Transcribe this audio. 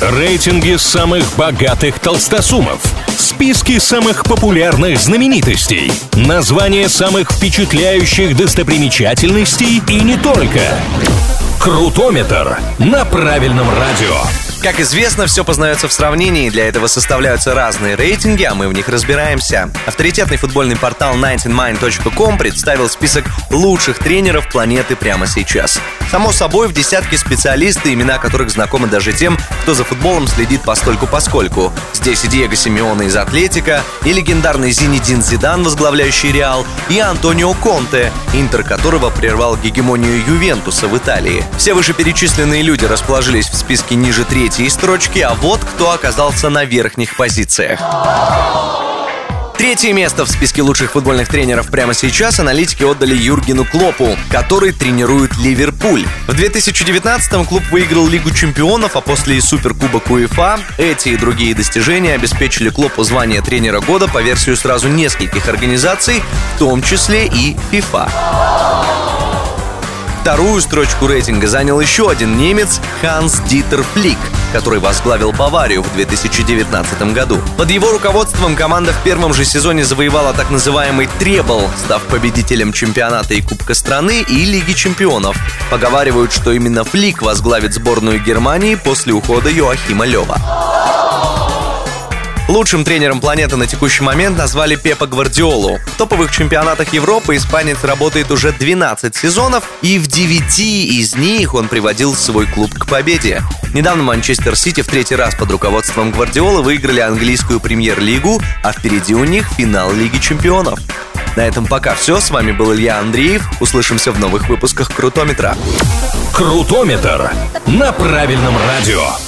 Рейтинги самых богатых толстосумов. Списки самых популярных знаменитостей. Названия самых впечатляющих достопримечательностей и не только. Крутометр на правильном радио. Как известно, все познается в сравнении, для этого составляются разные рейтинги, а мы в них разбираемся. Авторитетный футбольный портал 19mind.com представил список лучших тренеров планеты прямо сейчас. Само собой, в десятке специалисты, имена которых знакомы даже тем, кто за футболом следит постольку-поскольку. Здесь и Диего Симеона из Атлетика, и легендарный Зинедин Зидан, возглавляющий Реал, и Антонио Конте, интер которого прервал гегемонию Ювентуса в Италии. Все вышеперечисленные люди расположились в списке ниже третьей строчки, а вот кто оказался на верхних позициях. Третье место в списке лучших футбольных тренеров прямо сейчас аналитики отдали Юргену Клопу, который тренирует Ливерпуль. В 2019-м клуб выиграл Лигу чемпионов, а после и Суперкубок УЕФА эти и другие достижения обеспечили Клопу звание тренера года по версию сразу нескольких организаций, в том числе и FIFA. Вторую строчку рейтинга занял еще один немец Ханс Дитер Флик, который возглавил Баварию в 2019 году. Под его руководством команда в первом же сезоне завоевала так называемый требл, став победителем чемпионата и Кубка страны и Лиги чемпионов. Поговаривают, что именно Флик возглавит сборную Германии после ухода Йоахима Лева. Лучшим тренером планеты на текущий момент назвали Пепа Гвардиолу. В топовых чемпионатах Европы испанец работает уже 12 сезонов, и в 9 из них он приводил свой клуб к победе. Недавно Манчестер Сити в третий раз под руководством Гвардиолы выиграли английскую премьер-лигу, а впереди у них финал Лиги чемпионов. На этом пока все. С вами был Илья Андреев. Услышимся в новых выпусках Крутометра. Крутометр на правильном радио.